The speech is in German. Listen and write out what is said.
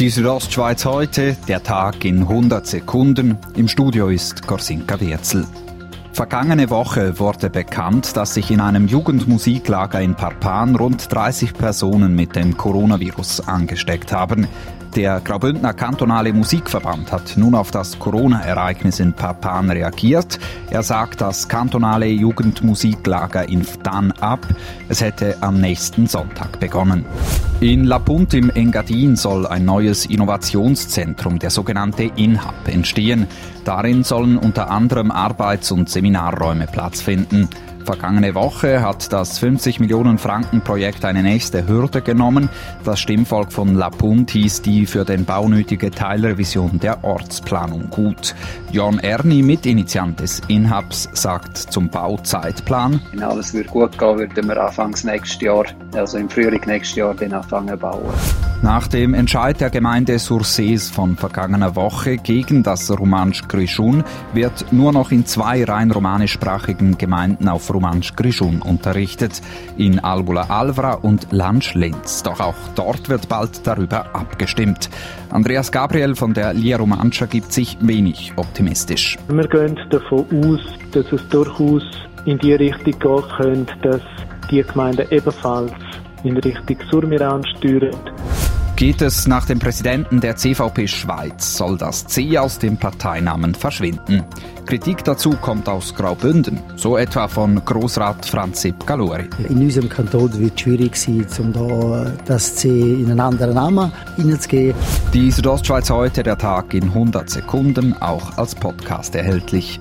Die Südostschweiz heute, der Tag in 100 Sekunden. Im Studio ist Gorsinka Wirzel. Vergangene Woche wurde bekannt, dass sich in einem Jugendmusiklager in Parpan rund 30 Personen mit dem Coronavirus angesteckt haben. Der Graubündner kantonale Musikverband hat nun auf das Corona-Ereignis in Papan reagiert. Er sagt das kantonale Jugendmusiklager in Ftan ab. Es hätte am nächsten Sonntag begonnen. In La Punt im Engadin soll ein neues Innovationszentrum, der sogenannte InHub, entstehen. Darin sollen unter anderem Arbeits- und Seminarräume Platz finden. Vergangene Woche hat das 50 Millionen Franken Projekt eine nächste Hürde genommen. Das Stimmvolk von La Punt hieß die für den Bau nötige Teilrevision der Ortsplanung gut. Jon Erni, Mitinitiant des Inhabs, sagt zum Bauzeitplan. Wenn alles wird gut gehen, würden wir anfangs nächstes Jahr, also im Frühling nächstes Jahr, den anfangen bauen. Nach dem Entscheid der Gemeinde Sursees von vergangener Woche gegen das Romansch Grischun wird nur noch in zwei rein romanischsprachigen Gemeinden auf Romansch Grischun unterrichtet, in Albula Alvra und Lansch Linz. Doch auch dort wird bald darüber abgestimmt. Andreas Gabriel von der Lia Romancia gibt sich wenig optimistisch. Wir gehen davon aus, dass es durchaus in die Richtung gehen könnte, dass die Gemeinden ebenfalls in Richtung Surmiran steuern. Geht es nach dem Präsidenten der CVP Schweiz, soll das C aus dem Parteinamen verschwinden. Kritik dazu kommt aus Graubünden, so etwa von Grossrat Franzip Galori. In unserem Kanton wird es schwierig sein, um da das C in einen anderen Namen hineinzugeben. Die Südostschweiz heute, der Tag in 100 Sekunden, auch als Podcast erhältlich.